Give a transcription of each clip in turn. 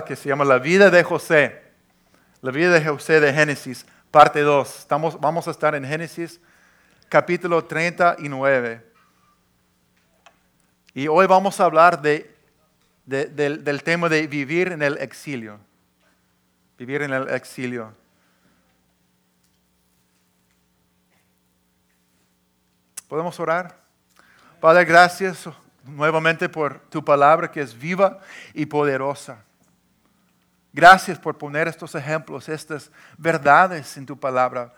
que se llama La vida de José. La vida de José de Génesis, parte 2. Estamos, vamos a estar en Génesis capítulo 39. Y hoy vamos a hablar de, del, del tema de vivir en el exilio. Vivir en el exilio. ¿Podemos orar? Padre, gracias nuevamente por tu palabra que es viva y poderosa. Gracias por poner estos ejemplos, estas verdades en tu palabra,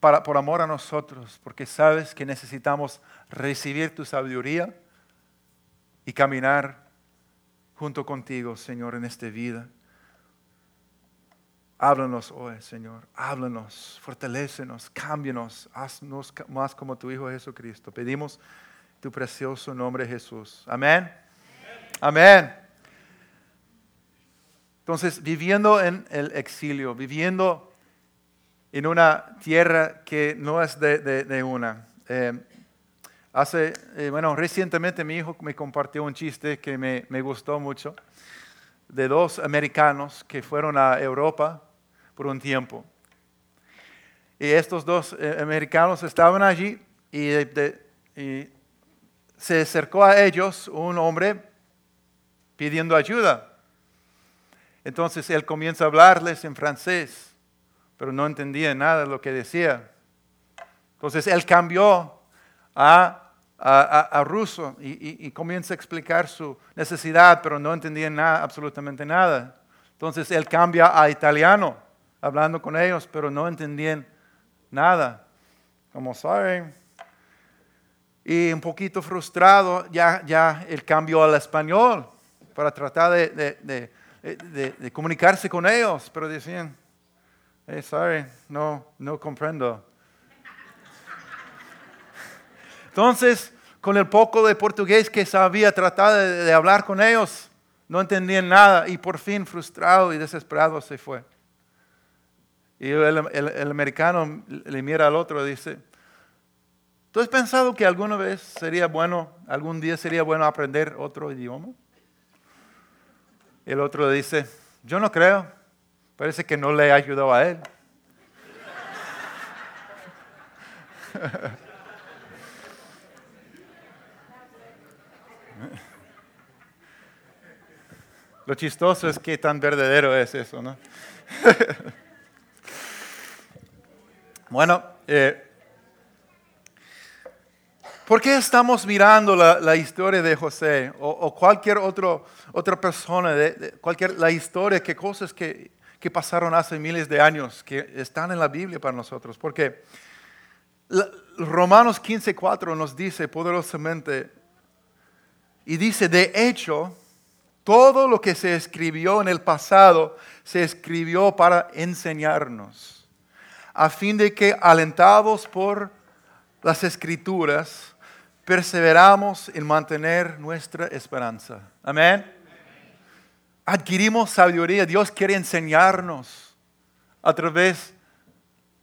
para, por amor a nosotros, porque sabes que necesitamos recibir tu sabiduría y caminar junto contigo, Señor, en esta vida. Háblanos hoy, Señor. Háblanos, fortalécenos, cámbianos, haznos más como tu Hijo Jesucristo. Pedimos tu precioso nombre, Jesús. Amén. Amén. Entonces, viviendo en el exilio, viviendo en una tierra que no es de, una. Eh, hace, eh, bueno, recientemente mi hijo me compartió un chiste que me, gustó mucho, de dos americanos que fueron a Europa por un tiempo. Y estos dos eh, americanos estaban allí y, se acercó a ellos un hombre pidiendo ayuda. Entonces él comienza a hablarles en francés, pero no entendía nada de lo que decía. Entonces él cambió a, ruso y, comienza a explicar su necesidad, pero no entendía nada, absolutamente nada. Entonces él cambia a italiano hablando con ellos, pero no entendían nada. Como saben. Y un poquito frustrado, ya, ya él cambió al español para tratar de, comunicarse con ellos, pero decían, hey, sorry, no, no comprendo. Entonces, con el poco de portugués que sabía, tratar de hablar con ellos, no entendían nada y por fin frustrado y desesperado se fue. Y el, americano le mira al otro y dice, ¿tú has pensado que alguna vez sería bueno, algún día sería bueno aprender otro idioma? El otro dice, yo no creo, parece que no le ayudado a él. Lo chistoso es que tan verdadero es eso, ¿no? Bueno, eh, ¿por qué estamos mirando la, historia de José o, cualquier otro, otra persona, de, cualquier, la historia, qué cosas que, que, pasaron hace miles de años que están en la Biblia para nosotros? Porque Romanos 15:4 nos dice poderosamente, y dice, de hecho, todo lo que se escribió en el pasado se escribió para enseñarnos a fin de que, alentados por las escrituras, perseveramos en mantener nuestra esperanza. Amén. Adquirimos sabiduría. Dios quiere enseñarnos a través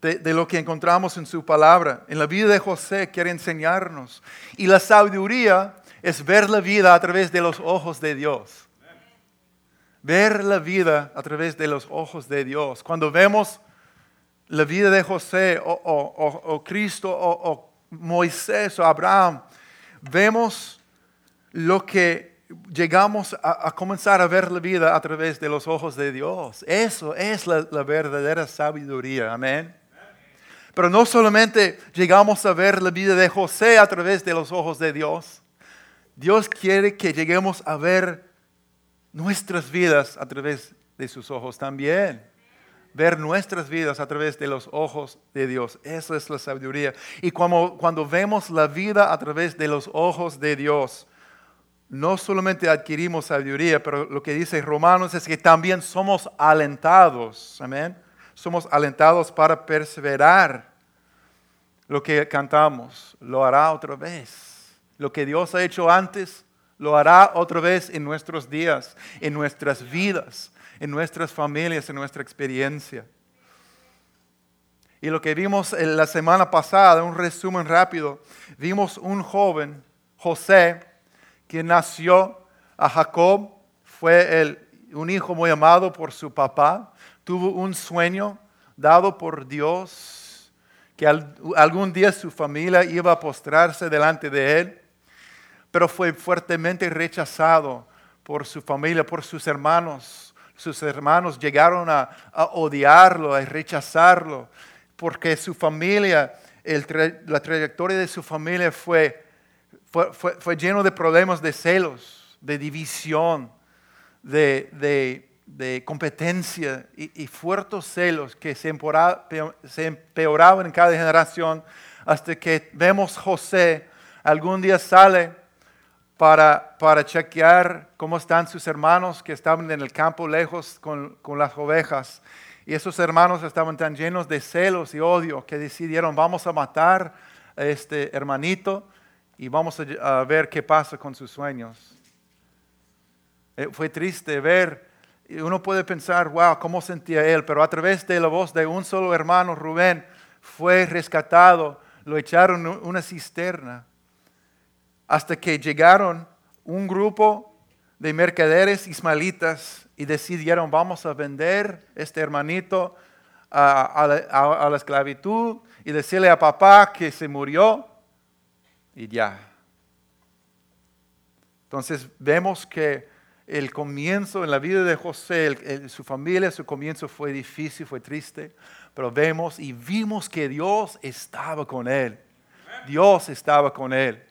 de, lo que encontramos en su palabra. En la vida de José quiere enseñarnos. Y la sabiduría es ver la vida a través de los ojos de Dios. Ver la vida a través de los ojos de Dios. Cuando vemos la vida de José o, Cristo o, Moisés o Abraham, vemos lo que llegamos a, comenzar a ver la vida a través de los ojos de Dios. Eso es la, la verdadera sabiduría. Amén. Pero no solamente llegamos a ver la vida de José a través de los ojos de Dios. Dios quiere que lleguemos a ver nuestras vidas a través de sus ojos también ver nuestras vidas a través de los ojos de Dios. Eso es la sabiduría. Y cuando, cuando vemos la vida a través de los ojos de Dios, no solamente adquirimos sabiduría, pero lo que dice Romanos es que también somos alentados. Amén. Somos alentados para perseverar. Lo que cantamos, lo hará otra vez. Lo que Dios ha hecho antes, lo hará otra vez en nuestros días, en nuestras vidas en nuestras familias, en nuestra experiencia. Y lo que vimos la semana pasada, un resumen rápido, vimos un joven, José, que nació a Jacob, fue un hijo muy amado por su papá, tuvo un sueño dado por Dios, que algún día su familia iba a postrarse delante de él, pero fue fuertemente rechazado por su familia, por sus hermanos. Sus hermanos llegaron a, odiarlo, a rechazarlo, porque su familia, la trayectoria de su familia fue, fue, lleno de problemas de celos, de división, de de competencia y, fuertes celos que se, empeoraban en cada generación hasta que vemos José algún día sale para, para chequear cómo están sus hermanos que estaban en el campo lejos con, con las ovejas. Y esos hermanos estaban tan llenos de celos y odio que decidieron vamos a matar a este hermanito y vamos a, ver qué pasa con sus sueños. Eh, fue triste ver uno puede pensar, wow, ¿cómo sentía él? Pero a través de la voz de un solo hermano, Rubén, fue rescatado, lo echaron en una cisterna, hasta que llegaron un grupo de mercaderes ismaelitas y decidieron, vamos a vender este hermanito a, la esclavitud y decirle a papá que se murió y ya. Entonces vemos que el comienzo en la vida de José, su familia, su comienzo fue difícil, fue triste, pero vemos y vimos que Dios estaba con él. Dios estaba con él,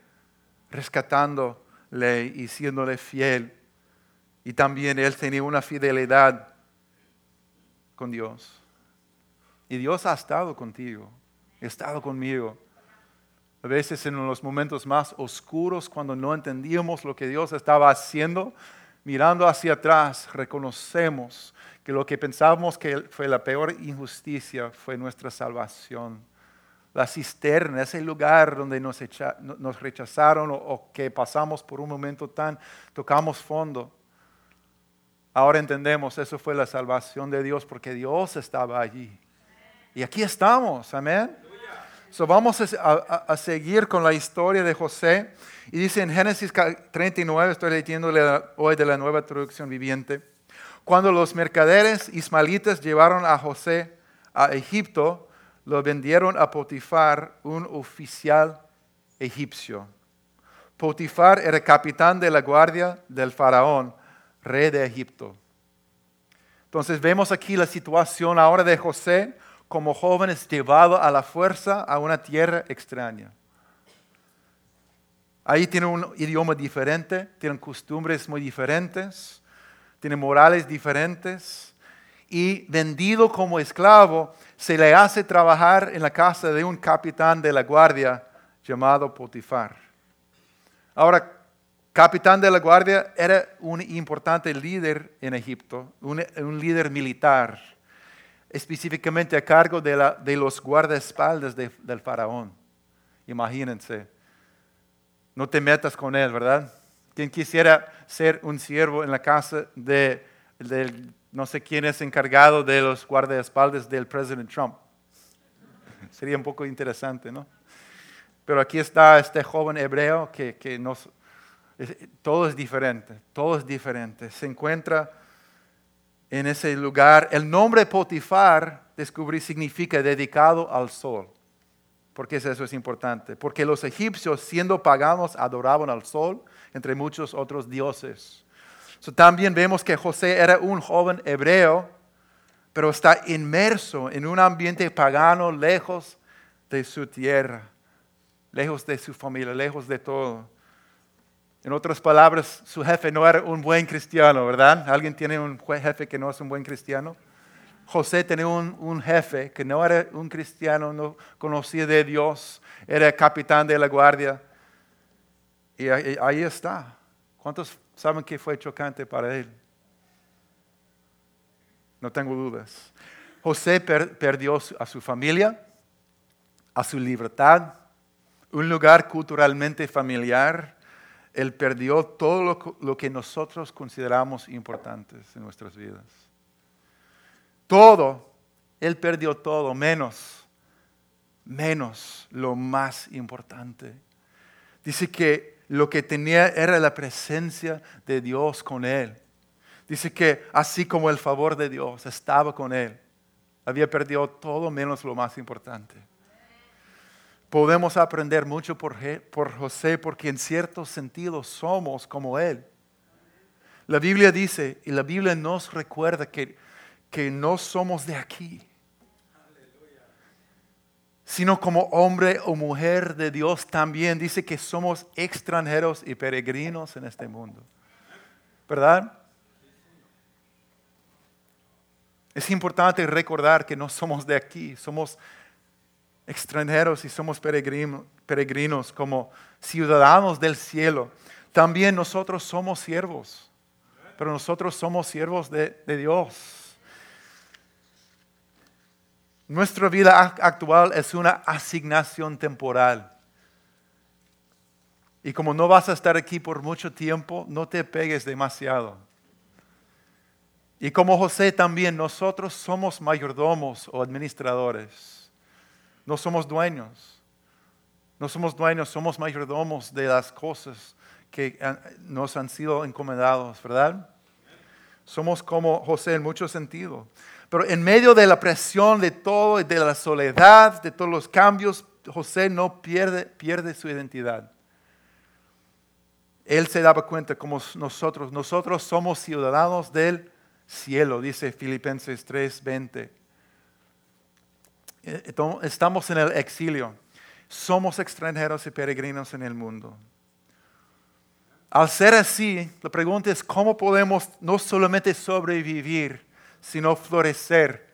rescatándole y siéndole fiel. Y también él tenía una fidelidad con Dios. Y Dios ha estado contigo, ha estado conmigo. A veces en los momentos más oscuros, cuando no entendíamos lo que Dios estaba haciendo, mirando hacia atrás, reconocemos que lo que pensábamos que fue la peor injusticia fue nuestra salvación. La cisterna, ese lugar donde nos, rechazaron o, que pasamos por un momento tan, tocamos fondo. Ahora entendemos, eso fue la salvación de Dios porque Dios estaba allí. Y aquí estamos, amén. So vamos a, seguir con la historia de José. Y dice en Génesis 39, estoy leyendo hoy de la nueva traducción viviente, cuando los mercaderes ismaelitas llevaron a José a Egipto, lo vendieron a Potifar, un oficial egipcio. Potifar era capitán de la guardia del faraón, rey de Egipto. Entonces vemos aquí la situación ahora de José como joven es llevado a la fuerza a una tierra extraña. Ahí tiene un idioma diferente, tienen costumbres muy diferentes, tienen morales diferentes y vendido como esclavo se le hace trabajar en la casa de un capitán de la guardia llamado Potifar. Ahora, capitán de la guardia era un importante líder en Egipto, un, líder militar específicamente a cargo de, los guardaespaldas del faraón. Imagínense. No te metas con él, ¿verdad? Quien quisiera ser un siervo en la casa de, no sé quién es encargado de los guardaespaldas del presidente Trump. Sería un poco interesante, ¿no? Pero aquí está este joven hebreo que, que nos, todo es diferente, todo es diferente. Se encuentra en ese lugar. El nombre Potifar, descubrí, significa dedicado al sol. ¿Por qué eso es importante? Porque los egipcios, siendo paganos, adoraban al sol, entre muchos otros dioses. También vemos que José era un joven hebreo, pero está inmerso en un ambiente pagano, lejos de su tierra, lejos de su familia, lejos de todo. En otras palabras, su jefe no era un buen cristiano, ¿verdad? ¿Alguien tiene un jefe que no es un buen cristiano? José tenía un, jefe que no era un cristiano, no conocía de Dios, era capitán de la guardia. Y ahí, está. ¿Cuántos saben que fue chocante para él? No tengo dudas. José perdió a su familia, a su libertad, un lugar culturalmente familiar, él perdió todo lo, que nosotros consideramos importantes en nuestras vidas. Todo, Él perdió todo, menos, menos lo más importante. Dice que lo que tenía era la presencia de Dios con Él. Dice que así como el favor de Dios estaba con él, había perdido todo menos lo más importante. Podemos aprender mucho por, José porque en cierto sentido somos como él. La Biblia dice, y la Biblia nos recuerda que, que no somos de aquí, sino como hombre o mujer de Dios también dice que somos extranjeros y peregrinos en este mundo. ¿Verdad? Es importante recordar que no somos de aquí, somos extranjeros y somos peregrinos como ciudadanos del cielo. También nosotros somos siervos, pero nosotros somos siervos de, Dios. Nuestra vida actual es una asignación temporal. Y como no vas a estar aquí por mucho tiempo, no te pegues demasiado. Y como José también, nosotros somos mayordomos o administradores. No somos dueños. No somos dueños, somos mayordomos de las cosas que nos han sido encomendados, ¿verdad? Somos como José en mucho sentido. Pero en medio de la presión de todo, de la soledad, de todos los cambios, José no pierde, pierde su identidad. Él se daba cuenta como nosotros, nosotros somos ciudadanos del cielo, dice Filipenses 3:20. Eh, estamos en el exilio, somos extranjeros y peregrinos en el mundo. Al ser así, la pregunta es cómo podemos no solamente sobrevivir, sino florecer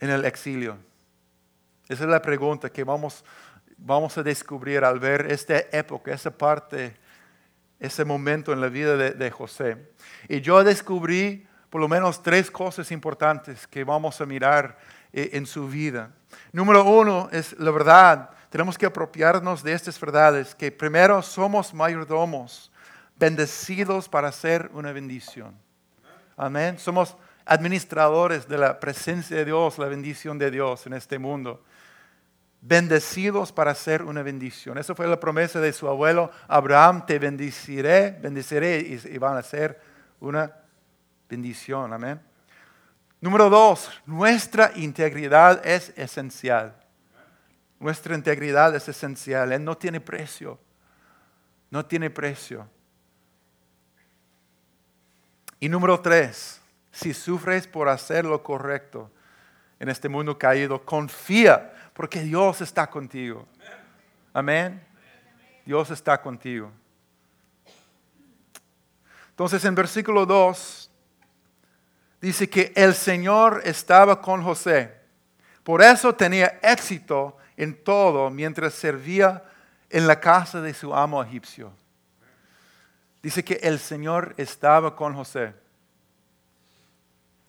en el exilio. Esa es la pregunta que vamos, vamos a descubrir al ver esta época, esa parte, ese momento en la vida de, José. Y yo descubrí por lo menos tres cosas importantes que vamos a mirar eh, en su vida. Número uno es la verdad. Tenemos que apropiarnos de estas verdades, que primero somos mayordomos, bendecidos para ser una bendición. Amén. Somos administradores de la presencia de Dios, la bendición de Dios en este mundo. Bendecidos para ser una bendición. Esa fue la promesa de su abuelo Abraham, te bendeciré, bendeciré y, van a ser una bendición. Amén. Número dos, nuestra integridad es esencial. Nuestra integridad es esencial. Él no tiene precio. No tiene precio. Y número tres, si sufres por hacer lo correcto en este mundo caído, confía porque Dios está contigo. Amén. Dios está contigo. Entonces en versículo 2 dice que el Señor estaba con José. Por eso tenía éxito en todo mientras servía en la casa de su amo egipcio. Dice que el Señor estaba con José.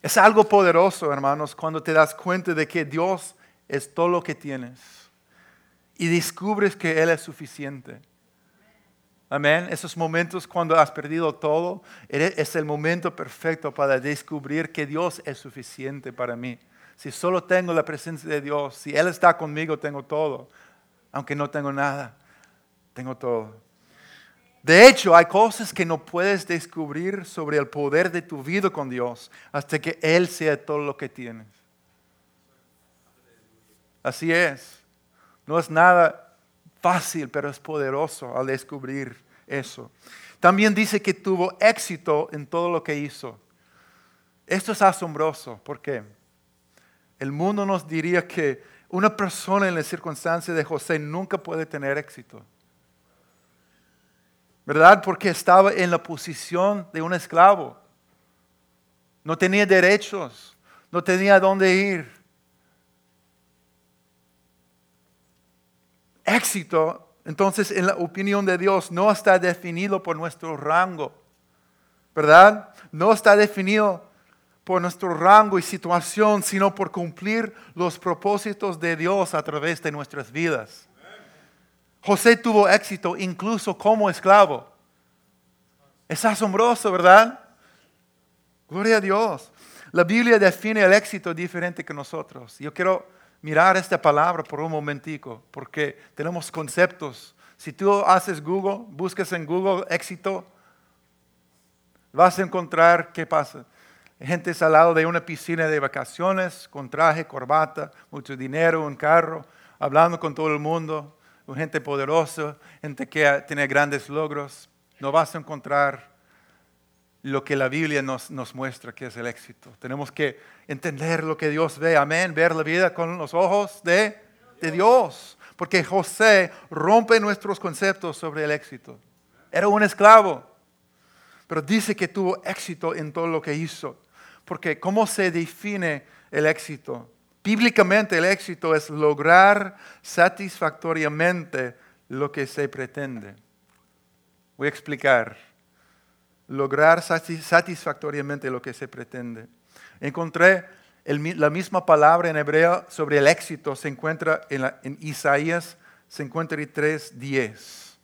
Es algo poderoso, hermanos, cuando te das cuenta de que Dios es todo lo que tienes y descubres que Él es suficiente. Amén. Esos momentos cuando has perdido todo, es el momento perfecto para descubrir que Dios es suficiente para mí. Si solo tengo la presencia de Dios, si Él está conmigo, tengo todo. Aunque no tengo nada, tengo todo. De hecho, hay cosas que no puedes descubrir sobre el poder de tu vida con Dios hasta que Él sea todo lo que tienes. Así es. No es nada fácil, pero es poderoso al descubrir eso. También dice que tuvo éxito en todo lo que hizo. Esto es asombroso. ¿Por qué? El mundo nos diría que una persona en la circunstancia de José nunca puede tener éxito. ¿Verdad? Porque estaba en la posición de un esclavo. No tenía derechos, no tenía dónde ir. éxito, entonces en la opinión de Dios, no está definido por nuestro rango, ¿verdad? No está definido por nuestro rango y situación, sino por cumplir los propósitos de Dios a través de nuestras vidas. José tuvo éxito incluso como esclavo. Es asombroso, ¿verdad? Gloria a Dios. La Biblia define el éxito diferente que nosotros. Yo quiero mirar esta palabra por un momentico, porque tenemos conceptos. Si tú haces Google, buscas en Google éxito, Vas a encontrar, ¿qué pasa? Gente al lado de una piscina de vacaciones, con traje, corbata, mucho dinero, un carro, hablando con todo el mundo, gente poderosa, gente que tiene grandes logros. No vas a encontrar lo que la Biblia nos, nos muestra que es el éxito. Tenemos que entender lo que Dios ve, amén, ver la vida con los ojos de, de Dios. Porque José rompe nuestros conceptos sobre el éxito. Era un esclavo, pero dice que tuvo éxito en todo lo que hizo. Porque ¿cómo se define el éxito? Bíblicamente el éxito es lograr satisfactoriamente lo que se pretende. Voy a explicar. Lograr satisfactoriamente lo que se pretende. Encontré la misma palabra en hebreo sobre el éxito, se encuentra en, en Isaías 53, 10,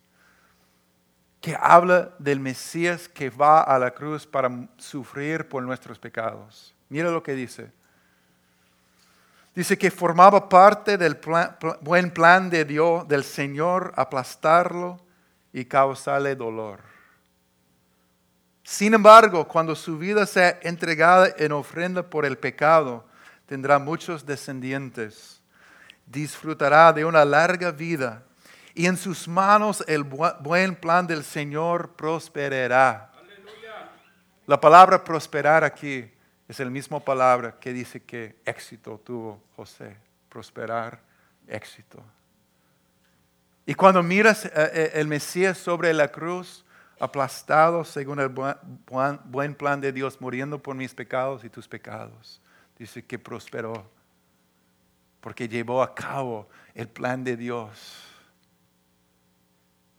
que habla del Mesías que va a la cruz para sufrir por nuestros pecados. Mira lo que dice. Dice que formaba parte del buen plan de Dios, del Señor, aplastarlo y causarle dolor. Sin embargo, cuando su vida sea entregada en ofrenda por el pecado, tendrá muchos descendientes. Disfrutará de una larga vida y en sus manos el buen plan del Señor prosperará. La palabra prosperar aquí es la misma palabra que dice que éxito tuvo José. Prosperar, éxito. Y cuando miras eh, eh, el Mesías sobre la cruz, aplastado según el buen plan de Dios, muriendo por mis pecados y tus pecados. Dice que prosperó porque llevó a cabo el plan de Dios.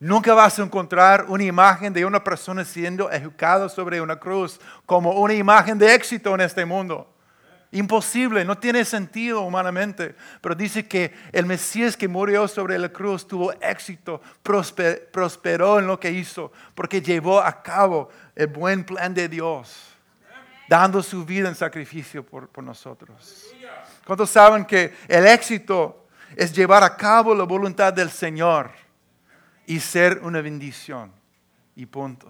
Nunca vas a encontrar una imagen de una persona siendo educada sobre una cruz como una imagen de éxito en este mundo. Imposible, no tiene sentido humanamente. Pero dice que el Mesías que murió sobre la cruz tuvo éxito, prosperó en lo que hizo, porque llevó a cabo el buen plan de Dios, dando su vida en sacrificio por, por nosotros. ¿Cuántos saben que el éxito es llevar a cabo la voluntad del Señor y ser una bendición? Y punto.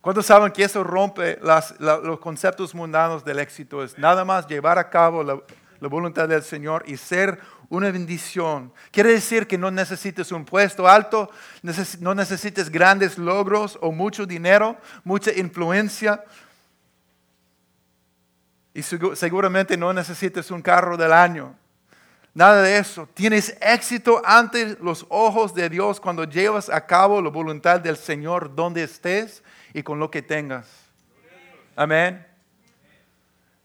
¿Cuántos saben que eso rompe los conceptos mundanos del éxito? Es nada más llevar a cabo la, voluntad del Señor y ser una bendición. Quiere decir que no necesites un puesto alto, no necesites grandes logros o mucho dinero, mucha influencia. Y seguramente no necesites un carro del año. Nada de eso. Tienes éxito ante los ojos de Dios cuando llevas a cabo la voluntad del Señor donde estés y con lo que tengas. Amén.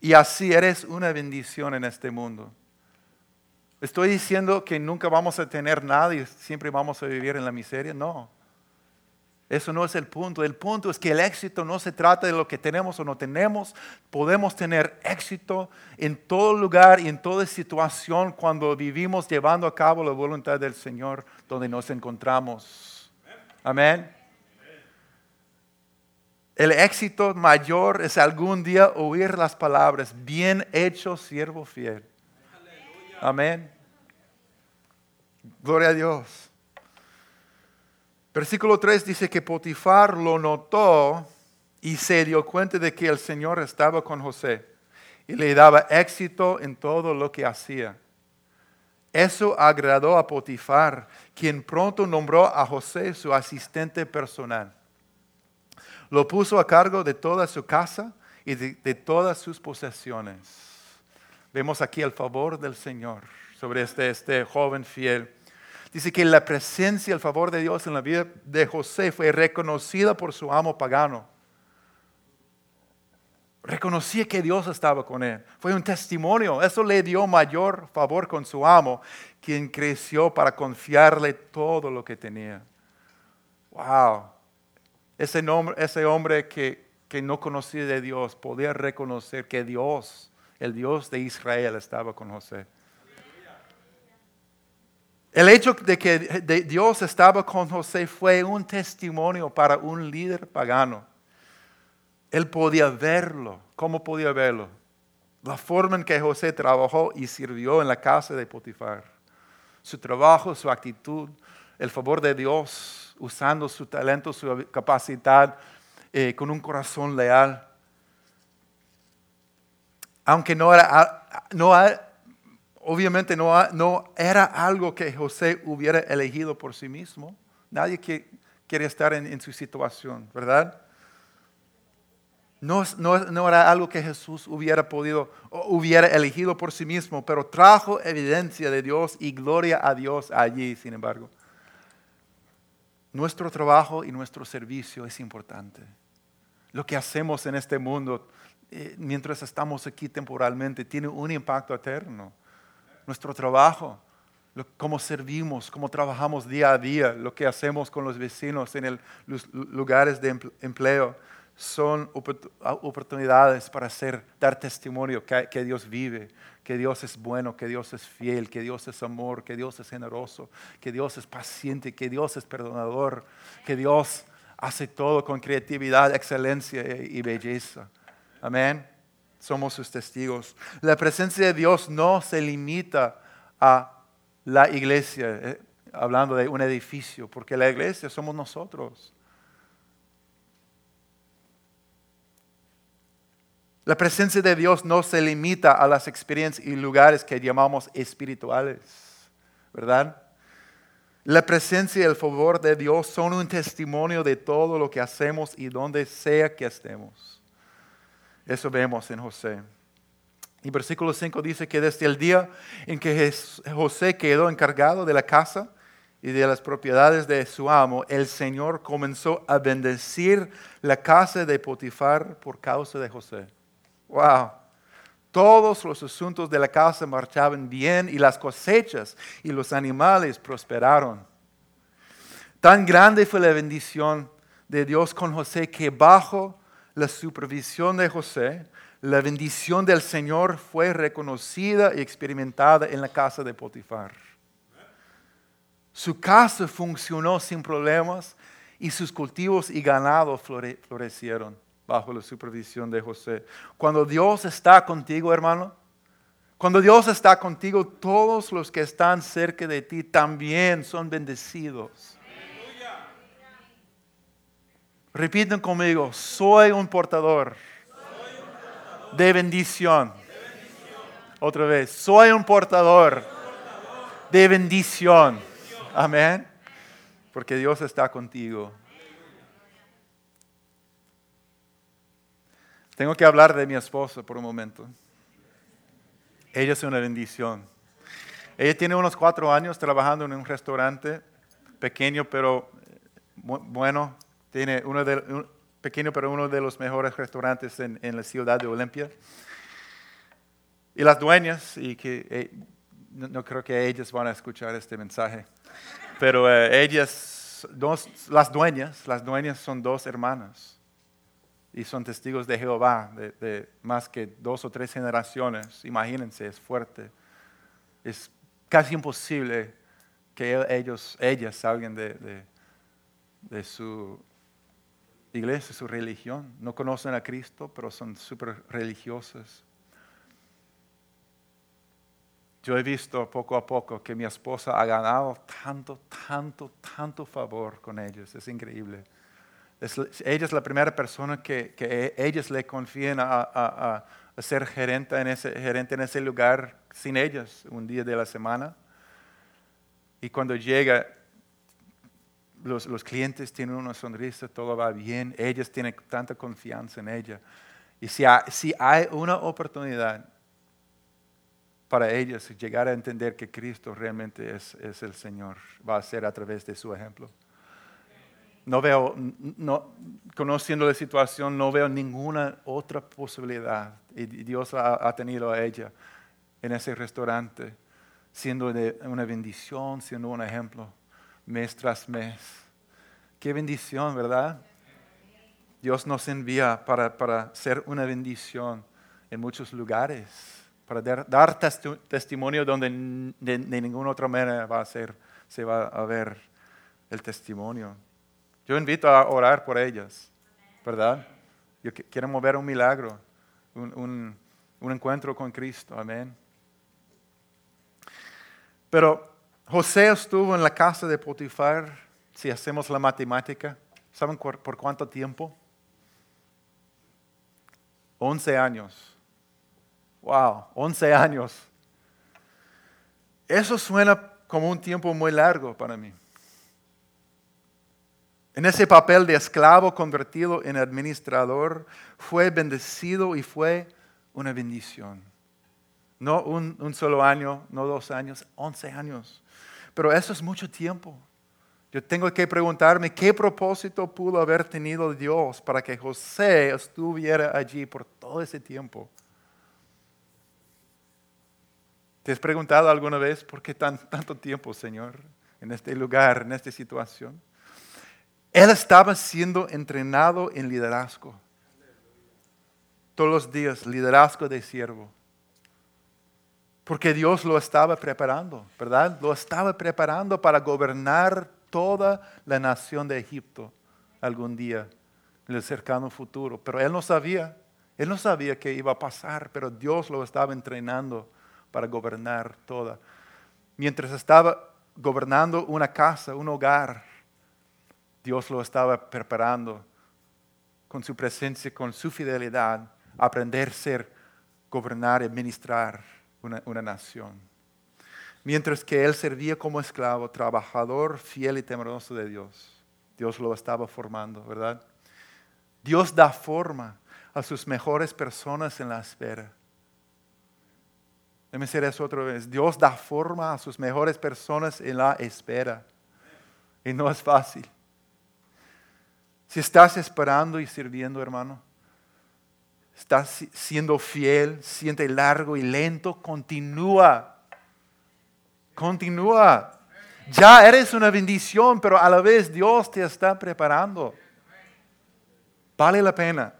Y así eres una bendición en este mundo. Estoy diciendo que nunca vamos a tener nada y siempre vamos a vivir en la miseria. No. Eso no es el punto. El punto es que el éxito no se trata de lo que tenemos o no tenemos. Podemos tener éxito en todo lugar y en toda situación cuando vivimos llevando a cabo la voluntad del Señor donde nos encontramos. Amén. El éxito mayor es algún día oír las palabras, bien hecho, siervo fiel. Amén. Gloria a Dios. Versículo 3 dice que Potifar lo notó y se dio cuenta de que el Señor estaba con José y le daba éxito en todo lo que hacía. Eso agradó a Potifar, quien pronto nombró a José su asistente personal. Lo puso a cargo de toda su casa y de, todas sus posesiones. Vemos aquí el favor del Señor sobre este, este joven fiel. Dice que la presencia, el favor de Dios en la vida de José fue reconocida por su amo pagano. Reconocía que Dios estaba con él. Fue un testimonio. Eso le dio mayor favor con su amo, quien creció para confiarle todo lo que tenía. Wow. Ese, ese hombre que, que no conocía de Dios podía reconocer que Dios, el Dios de Israel, estaba con José. El hecho de que Dios estaba con José fue un testimonio para un líder pagano. Él podía verlo. ¿Cómo podía verlo? La forma en que José trabajó y sirvió en la casa de Potifar. Su trabajo, su actitud, el favor de Dios usando su talento, su capacidad eh, con un corazón leal. Aunque no era, no, obviamente no, no era algo que José hubiera elegido por sí mismo. Nadie quiere estar en, su situación, ¿verdad? No, no, era algo que Jesús hubiera podido, hubiera elegido por sí mismo, pero trajo evidencia de Dios y gloria a Dios allí, sin embargo. Nuestro trabajo y nuestro servicio es importante. Lo que hacemos en este mundo eh, mientras estamos aquí temporalmente tiene un impacto eterno. Nuestro trabajo, cómo servimos, cómo trabajamos día a día, lo que hacemos con los vecinos en los lugares de empleo, son oportunidades para hacer, dar testimonio que, que Dios vive, que Dios es bueno, que Dios es fiel, que Dios es amor, que Dios es generoso, que Dios es paciente, que Dios es perdonador, que Dios hace todo con creatividad, excelencia y belleza. Amén. Somos sus testigos. La presencia de Dios no se limita a la iglesia, eh, hablando de un edificio, porque la iglesia somos nosotros. La presencia de Dios no se limita a las experiencias y lugares que llamamos espirituales, ¿verdad? La presencia y el favor de Dios son un testimonio de todo lo que hacemos y donde sea que estemos. Eso vemos en José. Y versículo 5 dice que desde el día en que José quedó encargado de la casa y de las propiedades de su amo, el Señor comenzó a bendecir la casa de Potifar por causa de José. Wow. Todos los asuntos de la casa marchaban bien y las cosechas y los animales prosperaron. Tan grande fue la bendición de Dios con José que bajo la supervisión de José, la bendición del Señor fue reconocida y experimentada en la casa de Potifar. Su casa funcionó sin problemas y sus cultivos y ganado florecieron bajo la supervisión de José. Cuando Dios está contigo, hermano, cuando Dios está contigo, todos los que están cerca de ti también son bendecidos. Repiten conmigo, soy un portador, de, bendición. Otra vez, soy un portador, de bendición. Amén. Porque Dios está contigo. Tengo que hablar de mi esposa por un momento. Ella es una bendición. Ella tiene unos cuatro años trabajando en un restaurante pequeño, pero bueno. Tiene uno de, pequeño, pero uno de los mejores restaurantes en, la ciudad de Olimpia. Y las dueñas, y que eh, no, creo que ellas van a escuchar este mensaje, pero eh, ellas, dos, las dueñas, las dueñas son dos hermanas y son testigos de Jehová de, más que dos o tres generaciones. Imagínense, es fuerte. Es casi imposible que ellos, ellas salgan de, de su iglesia, su religión. No conocen a Cristo, pero son súper religiosas. Yo he visto poco a poco que mi esposa ha ganado tanto, tanto, tanto favor con ellos. Es increíble ella es la primera persona que, que ellos le confían a, ser gerente en, ese, gerente en ese lugar sin ellas un día de la semana. Y cuando llega, los, los, clientes tienen una sonrisa, todo va bien, ellas tienen tanta confianza en ella. Y si hay, si hay una oportunidad para ellas llegar a entender que Cristo realmente es, es el Señor, va a ser a través de su ejemplo no veo, no, conociendo la situación, no veo ninguna otra posibilidad. Y Dios ha, tenido a ella en ese restaurante, siendo una bendición, siendo un ejemplo, mes tras mes. Qué bendición, ¿verdad? Dios nos envía para, para ser una bendición en muchos lugares, para dar, testimonio donde de, de, ninguna otra manera va a ser, se va a ver el testimonio. Yo invito a orar por ellas, ¿verdad? Yo quiero mover un milagro, un, encuentro con Cristo, amén. Pero José estuvo en la casa de Potifar, si hacemos la matemática, ¿saben por, cuánto tiempo? 11 años. Wow, 11 años. Eso suena como un tiempo muy largo para mí. En ese papel de esclavo convertido en administrador, fue bendecido y fue una bendición. No un, solo año, no dos años, once años. Pero eso es mucho tiempo. Yo tengo que preguntarme qué propósito pudo haber tenido Dios para que José estuviera allí por todo ese tiempo. ¿Te has preguntado alguna vez por qué tan, tanto tiempo, Señor, en este lugar, en esta situación? Él estaba siendo entrenado en liderazgo. Todos los días, liderazgo de siervo. Porque Dios lo estaba preparando, ¿verdad? Lo estaba preparando para gobernar toda la nación de Egipto algún día, en el cercano futuro. Pero él no sabía, él no sabía qué iba a pasar, pero Dios lo estaba entrenando para gobernar toda. Mientras estaba gobernando una casa, un hogar, Dios lo estaba preparando con su presencia, con su fidelidad, aprender a ser, gobernar administrar una, nación. Mientras que él servía como esclavo, trabajador, fiel y temeroso de Dios. Dios lo estaba formando, ¿verdad? Dios da forma a sus mejores personas en la espera. Déjame decir eso otra vez. Dios da forma a sus mejores personas en la espera. Y no es fácil. Si estás esperando y sirviendo, hermano, estás siendo fiel, siente largo y lento, continúa. Continúa. Ya eres una bendición, pero a la vez Dios te está preparando. Vale la pena.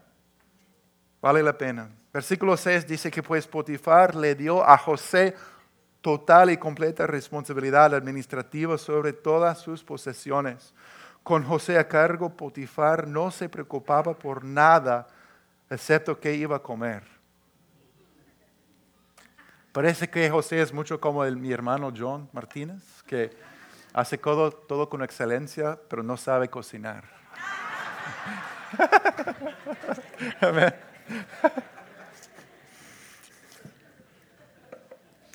Vale la pena. Versículo 6 dice que pues Potifar le dio a José total y completa responsabilidad administrativa sobre todas sus posesiones con José a cargo, Potifar no se preocupaba por nada excepto que iba a comer. Parece que José es mucho como el, mi hermano John Martínez, que hace todo, todo con excelencia, pero no sabe cocinar.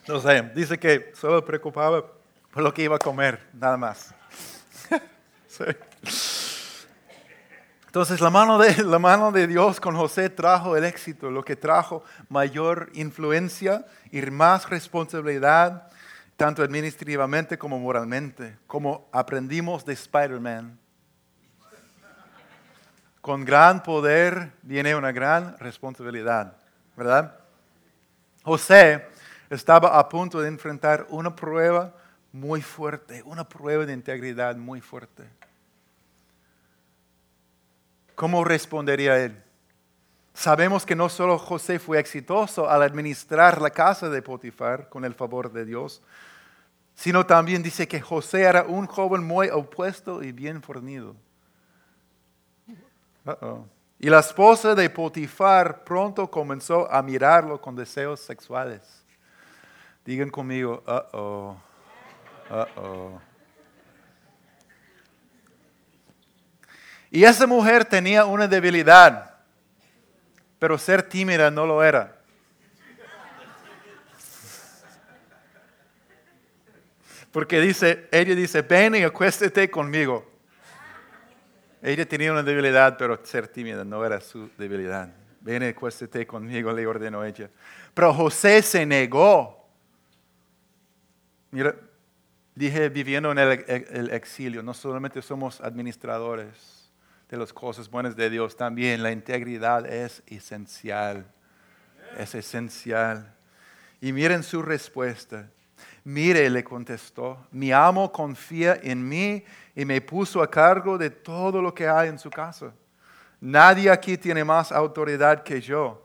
No sé, dice que solo preocupaba por lo que iba a comer, nada más. Entonces la mano, de, la mano de Dios con José trajo el éxito, lo que trajo mayor influencia y más responsabilidad, tanto administrativamente como moralmente, como aprendimos de Spider-Man. Con gran poder viene una gran responsabilidad, ¿verdad? José estaba a punto de enfrentar una prueba muy fuerte, una prueba de integridad muy fuerte. ¿Cómo respondería él? Sabemos que no solo José fue exitoso al administrar la casa de Potifar con el favor de Dios, sino también dice que José era un joven muy opuesto y bien fornido. Y la esposa de Potifar pronto comenzó a mirarlo con deseos sexuales. Digan conmigo, oh, uh oh. Y esa mujer tenía una debilidad, pero ser tímida no lo era. Porque dice, ella dice, ven y acuéstate conmigo. Ella tenía una debilidad, pero ser tímida no era su debilidad. Ven y acuéstate conmigo, le ordenó ella. Pero José se negó. Mira, dije, viviendo en el exilio, no solamente somos administradores de las cosas buenas de Dios también. La integridad es esencial. Es esencial. Y miren su respuesta. Mire, le contestó, mi amo confía en mí y me puso a cargo de todo lo que hay en su casa. Nadie aquí tiene más autoridad que yo.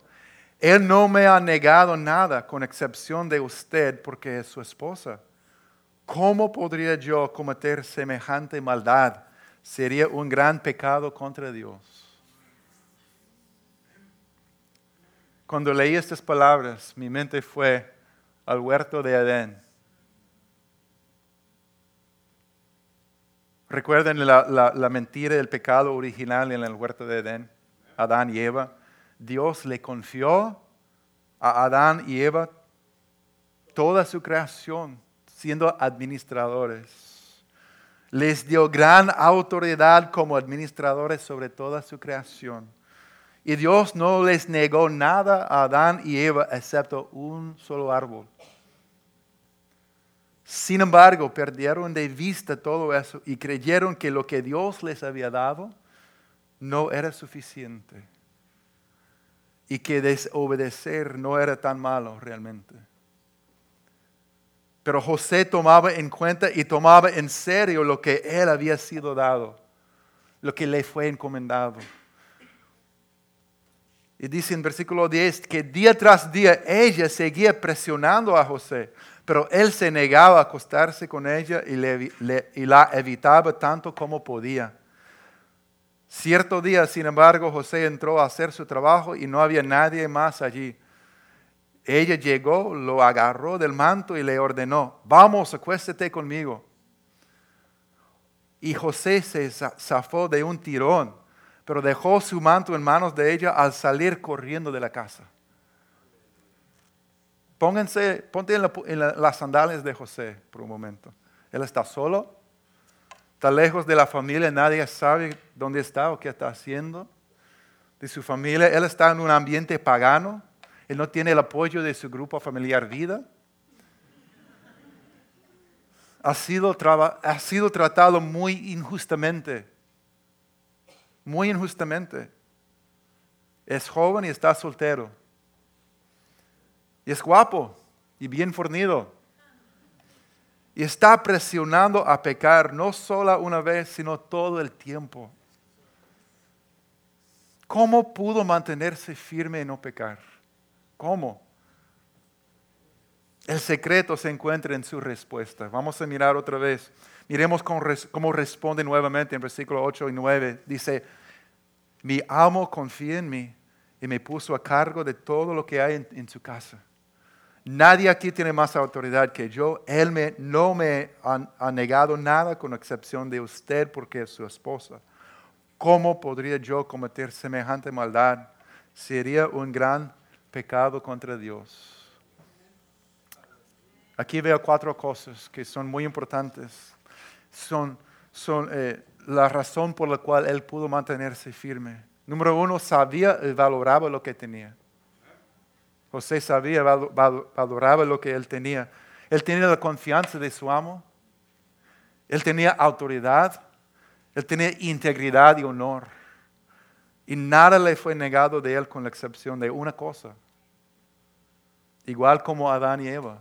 Él no me ha negado nada, con excepción de usted, porque es su esposa. ¿Cómo podría yo cometer semejante maldad? Sería un gran pecado contra Dios. Cuando leí estas palabras, mi mente fue al huerto de Edén. Recuerden la, mentira del pecado original en el huerto de Edén, Adán y Eva. Dios le confió a Adán y Eva toda su creación, siendo administradores. Les dio gran autoridad como administradores sobre toda su creación. Y Dios no les negó nada a Adán y Eva excepto un solo árbol. Sin embargo, perdieron de vista todo eso y creyeron que lo que Dios les había dado no era suficiente y que desobedecer no era tan malo realmente. Pero José tomaba en cuenta y tomaba en serio lo que él había sido dado, lo que le fue encomendado. Y dice en versículo 10 que día tras día ella seguía presionando a José, pero él se negaba a acostarse con ella y, y la evitaba tanto como podía. Cierto día, sin embargo, José entró a hacer su trabajo y no había nadie más allí. Ella llegó, lo agarró del manto y le ordenó, vamos, acuéstate conmigo. Y José se zafó de un tirón pero dejó su manto en manos de ella al salir corriendo de la casa. Pónganse, ponte en, las sandalias de José por un momento. Él está solo, está lejos de la familia, nadie sabe dónde está o qué está haciendo. De su familia, él está en un ambiente pagano, él no tiene el apoyo de su grupo familiar vida. Ha sido, ha sido tratado muy injustamente muy injustamente. Es joven y está soltero. Y es guapo y bien fornido. Y está presionando a pecar no solo una vez, sino todo el tiempo. ¿Cómo pudo mantenerse firme y no pecar? ¿Cómo? El secreto se encuentra en su respuesta. Vamos a mirar otra vez. Miremos cómo responde nuevamente en versículo 8 y 9. Dice, mi amo confía en mí y me puso a cargo de todo lo que hay en, su casa. Nadie aquí tiene más autoridad que yo. Él me, no me ha, negado nada con excepción de usted porque es su esposa. ¿Cómo podría yo cometer semejante maldad? Sería un gran pecado contra Dios. Aquí veo cuatro cosas que son muy importantes. Son, son eh, la razón por la cual él pudo mantenerse firme. Número uno, sabía y valoraba lo que tenía. José sabía, valoraba lo que él tenía. Él tenía la confianza de su amo. Él tenía autoridad. Él tenía integridad y honor. Y nada le fue negado de él con la excepción de una cosa. Igual como Adán y Eva.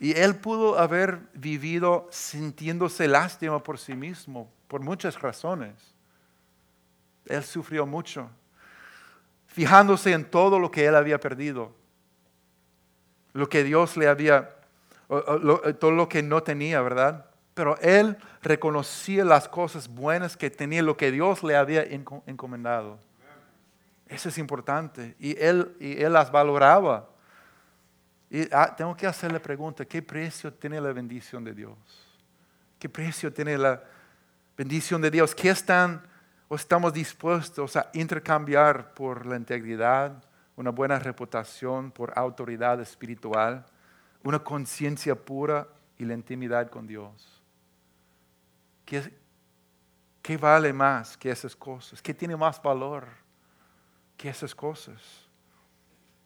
Y él pudo haber vivido sintiéndose lástima por sí mismo, por muchas razones. Él sufrió mucho, fijándose en todo lo que él había perdido, lo que Dios le había, todo lo que no tenía, ¿verdad? Pero él reconocía las cosas buenas que tenía, lo que Dios le había encomendado. Eso es importante. Y él, y él las valoraba. Y ah, tengo que hacer la pregunta, ¿qué precio tiene la bendición de Dios? ¿Qué precio tiene la bendición de Dios? ¿Qué están o estamos dispuestos a intercambiar por la integridad, una buena reputación, por autoridad espiritual, una conciencia pura y la intimidad con Dios? ¿Qué, ¿Qué vale más que esas cosas? ¿Qué tiene más valor esas cosas?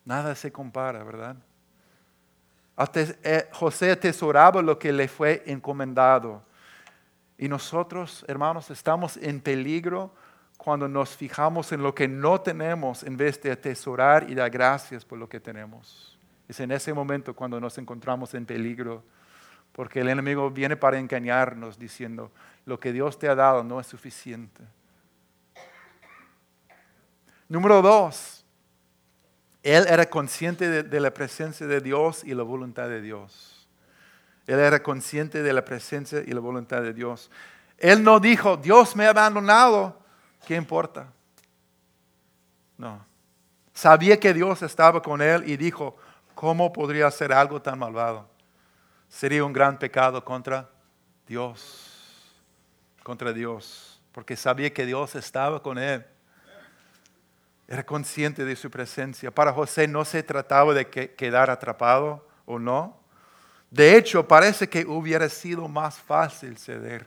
Nada se compara, ¿verdad? Eh, José atesoraba lo que le fue encomendado. Y nosotros, hermanos, estamos en peligro cuando nos fijamos en lo que no tenemos en vez de atesorar y dar gracias por lo que tenemos. Es en ese momento cuando nos encontramos en peligro, porque el enemigo viene para engañarnos diciendo, lo que Dios te ha dado no es suficiente. Número dos, él era consciente de, la presencia de Dios y la voluntad de Dios. Él era consciente de la presencia y la voluntad de Dios. Él no dijo, Dios me ha abandonado, ¿qué importa? No. Sabía que Dios estaba con él y dijo, ¿cómo podría hacer algo tan malvado? Sería un gran pecado contra Dios, contra Dios, porque sabía que Dios estaba con él. Era consciente de su presencia. Para José no se trataba de quedar atrapado o no. De hecho, parece que hubiera sido más fácil ceder.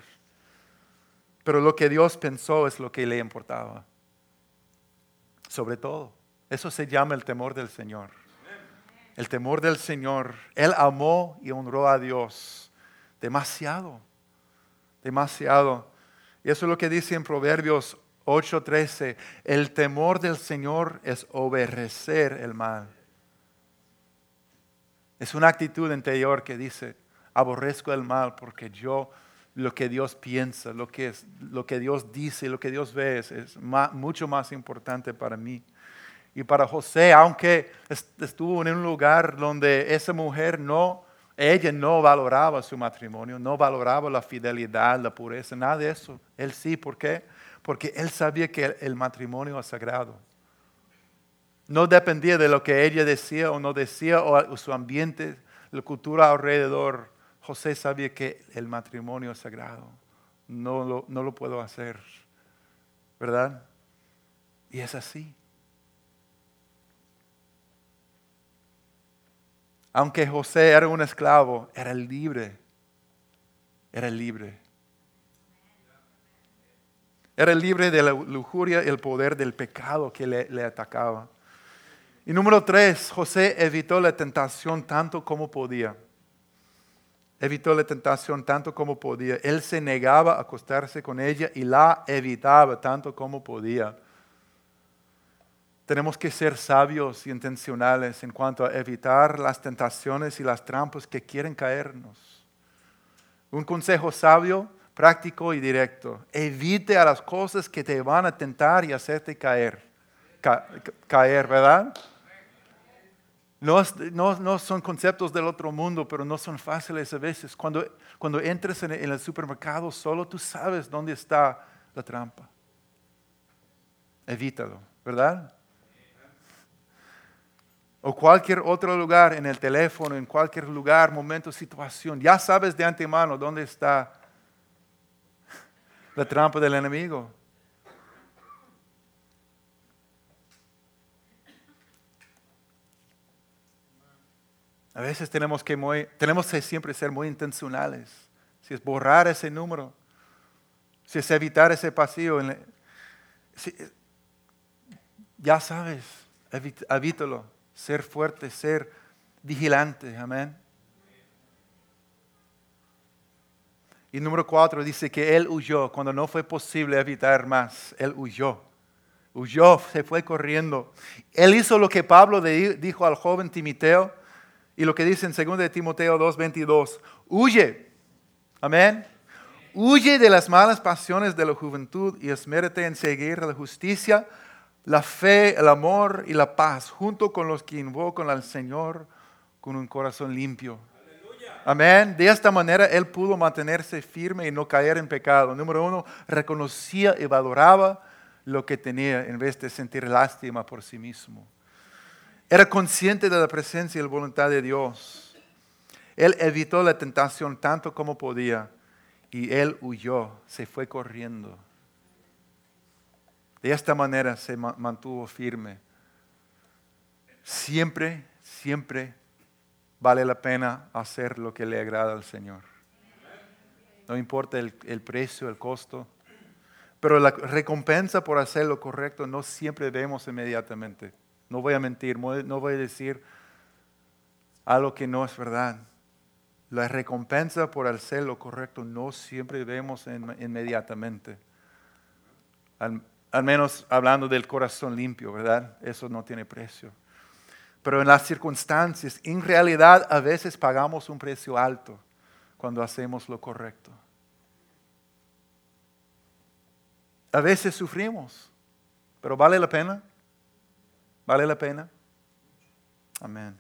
Pero lo que Dios pensó es lo que le importaba. Sobre todo, eso se llama el temor del Señor. El temor del Señor. Él amó y honró a Dios demasiado, demasiado. Y eso es lo que dice en Proverbios 8:13, el temor del Señor es obedecer el mal. Es una actitud interior que dice, aborrezco el mal porque yo lo que Dios piensa, lo que, es, lo que Dios dice, lo que Dios ve es, mucho más importante para mí. Y para José, aunque estuvo en un lugar donde esa mujer no, ella no valoraba su matrimonio, no valoraba la fidelidad, la pureza, nada de eso. Él sí, ¿por qué? Porque él sabía que el matrimonio es sagrado. No dependía de lo que ella decía o no decía o su ambiente, la cultura alrededor. José sabía que el matrimonio es sagrado. No lo, no lo puedo hacer. ¿Verdad? Y es así. Aunque José era un esclavo, era libre. Era libre. Era libre de la lujuria y el poder del pecado que le, atacaba. Y número tres, José evitó la tentación tanto como podía. Evitó la tentación tanto como podía. Él se negaba a acostarse con ella y la evitaba tanto como podía. Tenemos que ser sabios y intencionales en cuanto a evitar las tentaciones y las trampas que quieren caernos. Un consejo sabio práctico y directo. Evite a las cosas que te van a tentar y hacerte caer. caer, ¿verdad? No, no, son conceptos del otro mundo, pero no son fáciles a veces. Cuando, cuando entres en el supermercado solo, tú sabes dónde está la trampa. Evítalo, ¿verdad? O cualquier otro lugar, en el teléfono, en cualquier lugar, momento, situación. Ya sabes de antemano dónde está la trampa del enemigo. A veces tenemos que, tenemos que siempre ser muy intencionales. Si es borrar ese número, si es evitar ese pasillo, ya sabes, evítalo, ser fuerte, ser vigilante, amén. Y número cuatro dice que él huyó cuando no fue posible evitar más. Él huyó. Huyó, se fue corriendo. Él hizo lo que Pablo dijo al joven Timoteo y lo que dice en 2 de Timoteo 2:22. Huye. Amén. Huye de las malas pasiones de la juventud y esmérate en seguir la justicia, la fe, el amor y la paz, junto con los que invocan al Señor con un corazón limpio. Amén. De esta manera él pudo mantenerse firme y no caer en pecado. Número uno, reconocía y valoraba lo que tenía en vez de sentir lástima por sí mismo. Era consciente de la presencia y la voluntad de Dios. Él evitó la tentación tanto como podía y él huyó, se fue corriendo. De esta manera se mantuvo firme. Siempre, siempre vale la pena hacer lo que le agrada al Señor. No importa el, precio, el costo. Pero la recompensa por hacer lo correcto no siempre vemos inmediatamente. No voy a mentir, no voy a decir algo que no es verdad. La recompensa por hacer lo correcto no siempre vemos inmediatamente. al menos hablando del corazón limpio, ¿verdad? Eso no tiene precio. Pero en las circunstancias, en realidad a veces pagamos un precio alto cuando hacemos lo correcto. A veces sufrimos, pero ¿vale la pena? ¿Vale la pena? Amén.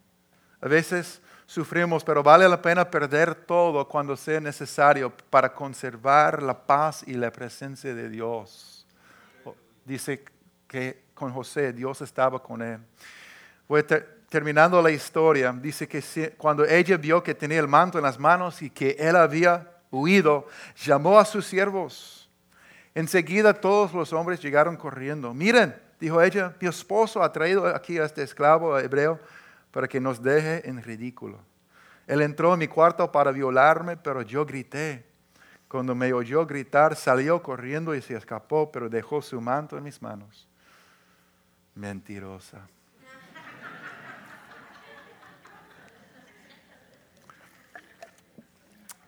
A veces sufrimos, pero vale la pena perder todo cuando sea necesario para conservar la paz y la presencia de Dios. Dice que con José Dios estaba con él terminando la historia, dice que cuando ella vio que tenía el manto en las manos y que él había huido, llamó a sus siervos. Enseguida todos los hombres llegaron corriendo. Miren, dijo ella, mi esposo ha traído aquí a este esclavo hebreo para que nos deje en ridículo. Él entró en mi cuarto para violarme, pero yo grité. Cuando me oyó gritar, salió corriendo y se escapó, pero dejó su manto en mis manos. Mentirosa.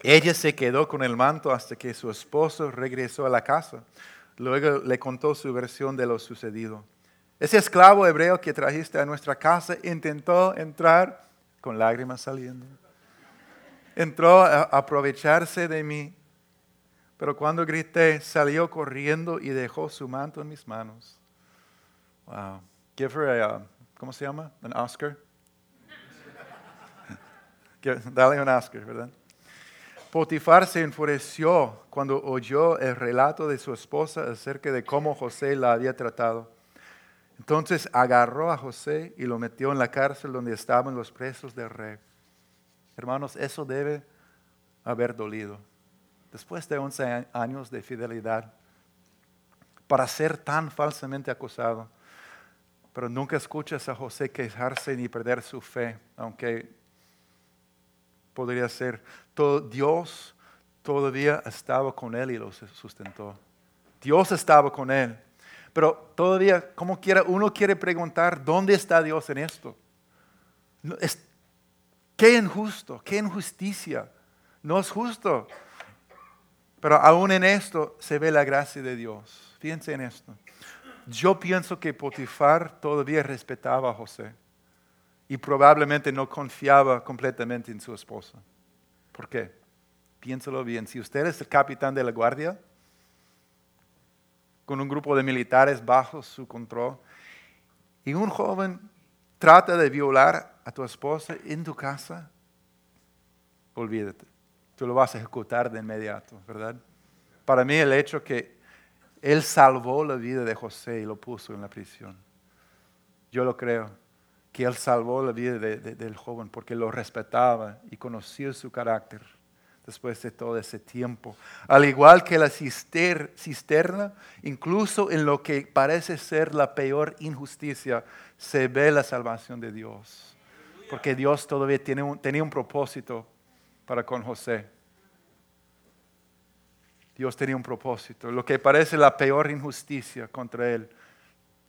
Ella se quedó con el manto hasta que su esposo regresó a la casa. Luego le contó su versión de lo sucedido. Ese esclavo hebreo que trajiste a nuestra casa intentó entrar con lágrimas saliendo. Entró a aprovecharse de mí, pero cuando grité salió corriendo y dejó su manto en mis manos. Wow. Give her a, ¿cómo se llama? Un Oscar. Dale un Oscar, ¿verdad? Potifar se enfureció cuando oyó el relato de su esposa acerca de cómo José la había tratado. Entonces agarró a José y lo metió en la cárcel donde estaban los presos del rey. Hermanos, eso debe haber dolido. Después de 11 años de fidelidad, para ser tan falsamente acusado, pero nunca escuchas a José quejarse ni perder su fe, aunque podría ser. Todo, Dios todavía estaba con él y lo sustentó. Dios estaba con él. Pero todavía, como quiera, uno quiere preguntar, ¿dónde está Dios en esto? qué injusto, qué injusticia. No es justo. Pero aún en esto se ve la gracia de Dios. Fíjense en esto. Yo pienso que Potifar todavía respetaba a José y probablemente no confiaba completamente en su esposa. ¿Por qué? Piénsalo bien. Si usted es el capitán de la guardia, con un grupo de militares bajo su control, y un joven trata de violar a tu esposa en tu casa, olvídate, tú lo vas a ejecutar de inmediato, ¿verdad? Para mí el hecho que él salvó la vida de José y lo puso en la prisión, yo lo creo que Él salvó la vida del joven porque lo respetaba y conocía su carácter después de todo ese tiempo. Al igual que la cisterna, incluso en lo que parece ser la peor injusticia, se ve la salvación de Dios. Porque Dios todavía tenía un propósito para con José. Dios tenía un propósito. Lo que parece la peor injusticia contra él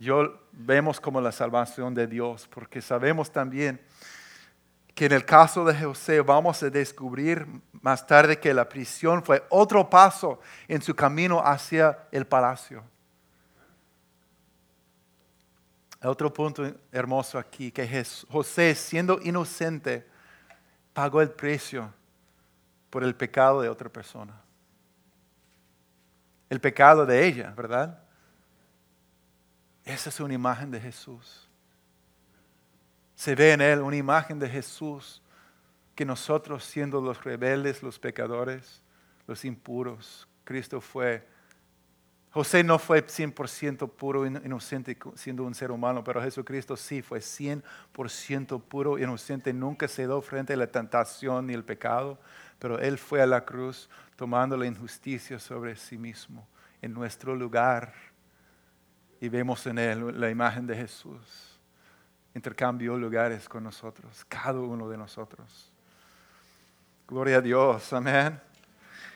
yo vemos como la salvación de Dios, porque sabemos también que en el caso de José vamos a descubrir más tarde que la prisión fue otro paso en su camino hacia el palacio. Otro punto hermoso aquí, que José siendo inocente pagó el precio por el pecado de otra persona. El pecado de ella, ¿verdad? Esa es una imagen de Jesús. Se ve en Él una imagen de Jesús que nosotros siendo los rebeldes, los pecadores, los impuros, Cristo fue. José no fue 100% puro, inocente siendo un ser humano, pero Jesucristo sí fue 100% puro, inocente, nunca se dio frente a la tentación ni el pecado, pero Él fue a la cruz tomando la injusticia sobre sí mismo en nuestro lugar y vemos en Él la imagen de Jesús. Intercambió lugares con nosotros, cada uno de nosotros. Gloria a Dios, amén.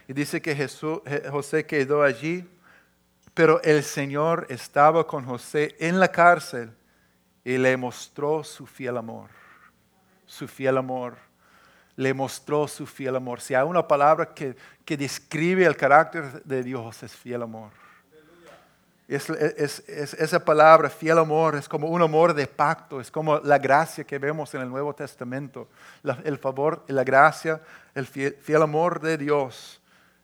Y dice que Jesús, José quedó allí, pero el Señor estaba con José en la cárcel y le mostró su fiel amor. Su fiel amor. Le mostró su fiel amor. Si hay una palabra que, que describe el carácter de Dios, es fiel amor. Es, esa palabra, fiel amor, es como un amor de pacto, es como la gracia que vemos en el Nuevo Testamento, el favor, la gracia, el fiel, amor de Dios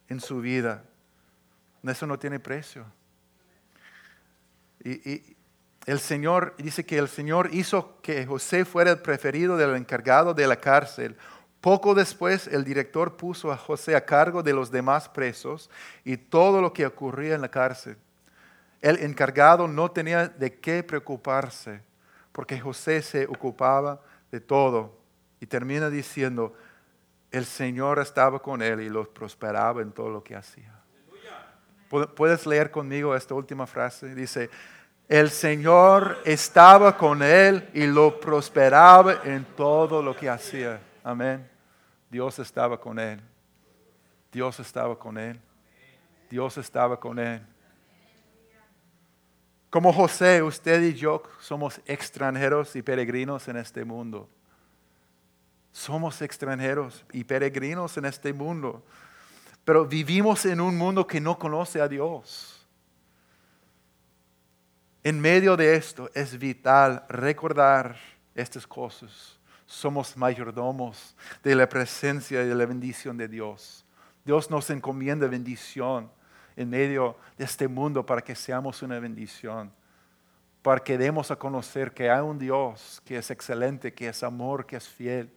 en su vida. Eso no tiene precio. Y, el Señor dice que el Señor hizo que José fuera el preferido del encargado de la cárcel. Poco después el director puso a José a cargo de los demás presos y todo lo que ocurría en la cárcel. El encargado no tenía de qué preocuparse, porque José se ocupaba de todo. Y termina diciendo, el Señor estaba con él y lo prosperaba en todo lo que hacía. ¿Puedes leer conmigo esta última frase? Dice, El Señor estaba con él y lo prosperaba en todo lo que hacía. Amén. Dios estaba con él. Dios estaba con él. Dios estaba con él. Como José, usted y yo somos extranjeros y peregrinos en este mundo. Somos extranjeros y peregrinos en este mundo. Pero vivimos en un mundo que no conoce a Dios. En medio de esto es vital recordar estas cosas. Somos mayordomos de la presencia y de la bendición de Dios. Dios nos encomienda bendición en medio de este mundo para que seamos una bendición, para que demos a conocer que hay un Dios que es excelente, que es amor, que es fiel.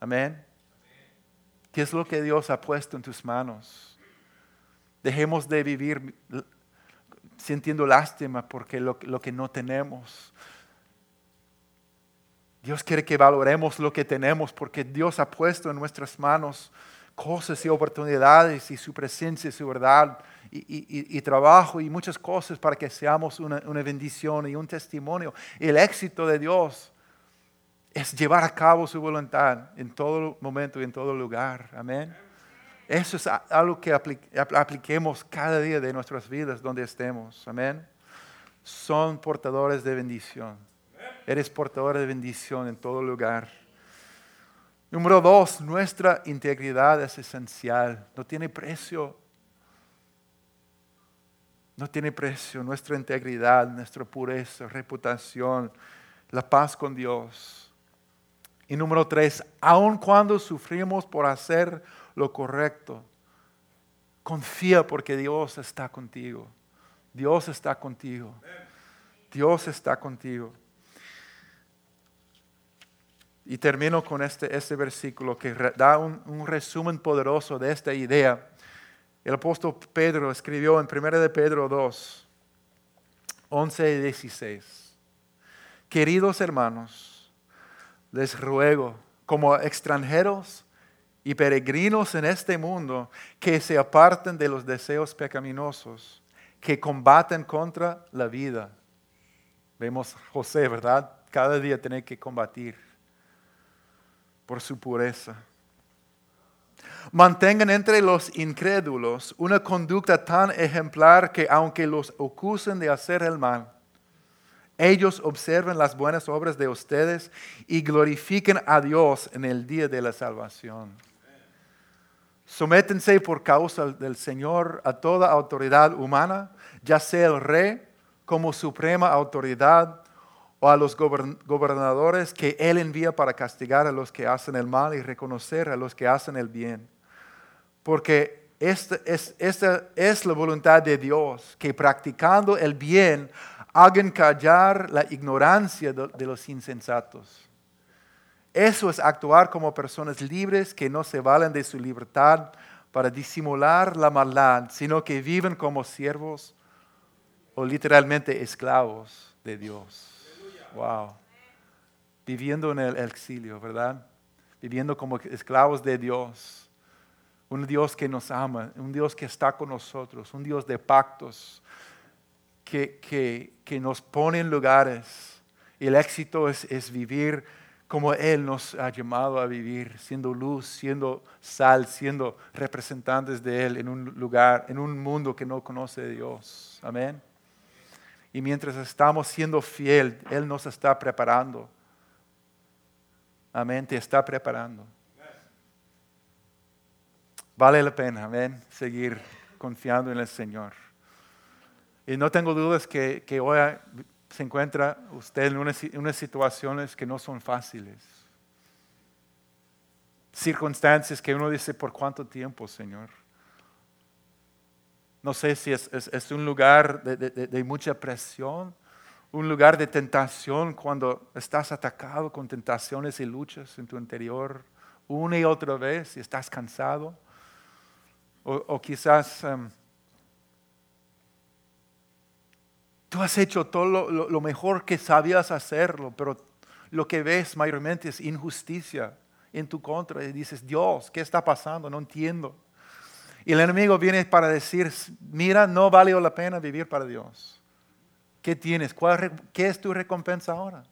Amén. ¿Qué es lo que Dios ha puesto en tus manos? Dejemos de vivir sintiendo lástima porque lo, lo que no tenemos. Dios quiere que valoremos lo que tenemos porque Dios ha puesto en nuestras manos cosas y oportunidades y su presencia y su verdad y, trabajo y muchas cosas para que seamos una, bendición y un testimonio. el éxito de Dios es llevar a cabo su voluntad en todo momento y en todo lugar. Amén. Eso es algo que apliquemos cada día de nuestras vidas donde estemos. Amén. Son portadores de bendición. Eres portador de bendición en todo lugar. Número dos, nuestra integridad es esencial. No tiene precio. No tiene precio nuestra integridad, nuestra pureza, reputación, la paz con Dios. Y número tres, aun cuando sufrimos por hacer lo correcto, confía porque Dios está contigo. Dios está contigo. Dios está contigo. Y termino con este, este versículo que da un, resumen poderoso de esta idea. El apóstol Pedro escribió en 1 de Pedro 2, 11 y 16. Queridos hermanos, les ruego, como extranjeros y peregrinos en este mundo, que se aparten de los deseos pecaminosos, que combaten contra la vida. Vemos José, ¿verdad? Cada día tiene que combatir por su pureza. Mantengan entre los incrédulos una conducta tan ejemplar que aunque los acusen de hacer el mal, ellos observen las buenas obras de ustedes y glorifiquen a Dios en el día de la salvación. Sométense por causa del Señor a toda autoridad humana, ya sea el rey como suprema autoridad o a los gobernadores que Él envía para castigar a los que hacen el mal y reconocer a los que hacen el bien. Porque esta es, esta es la voluntad de Dios, que practicando el bien hagan callar la ignorancia de los insensatos. Eso es actuar como personas libres que no se valen de su libertad para disimular la maldad, sino que viven como siervos o literalmente esclavos de Dios. Wow. Viviendo en el exilio, ¿verdad? Viviendo como esclavos de Dios. Un Dios que nos ama, un Dios que está con nosotros, un Dios de pactos, que, que, nos pone en lugares. El éxito es, es vivir como Él nos ha llamado a vivir, siendo luz, siendo sal, siendo representantes de Él en un lugar, en un mundo que no conoce a Dios. Amén. Y mientras estamos siendo fiel, Él nos está preparando. Amén, te está preparando. Vale la pena, amén, seguir confiando en el Señor. Y no tengo dudas que, hoy se encuentra usted en unas situaciones que no son fáciles. Circunstancias que uno dice, ¿por cuánto tiempo, Señor? No sé si es, un lugar de, mucha presión, un lugar de tentación cuando estás atacado con tentaciones y luchas en tu interior una y otra vez y estás cansado. O, quizás em, tú has hecho todo lo, lo mejor que sabías hacerlo, pero lo que ves mayormente es injusticia en tu contra y dices, Dios, ¿qué está pasando? No entiendo. Y el enemigo viene para decir, mira, no valió la pena vivir para Dios. ¿Qué tienes? ¿Cuál, ¿Qué es tu recompensa ahora?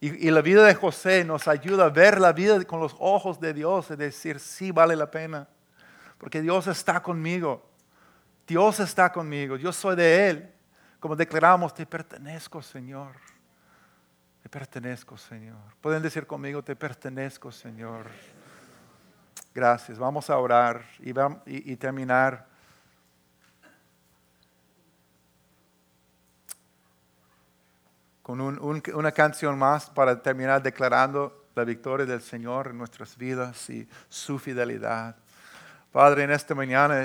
Y, y, la vida de José nos ayuda a ver la vida con los ojos de Dios y decir, sí, vale la pena. Porque Dios está conmigo. Dios está conmigo. Yo soy de Él. Como declaramos, te pertenezco, Señor. Te pertenezco, Señor. Pueden decir conmigo, te pertenezco, Señor. Gracias. Vamos a orar y, y, terminar. con un, un, una canción más para terminar declarando la victoria del Señor en nuestras vidas y su fidelidad. Padre, en esta mañana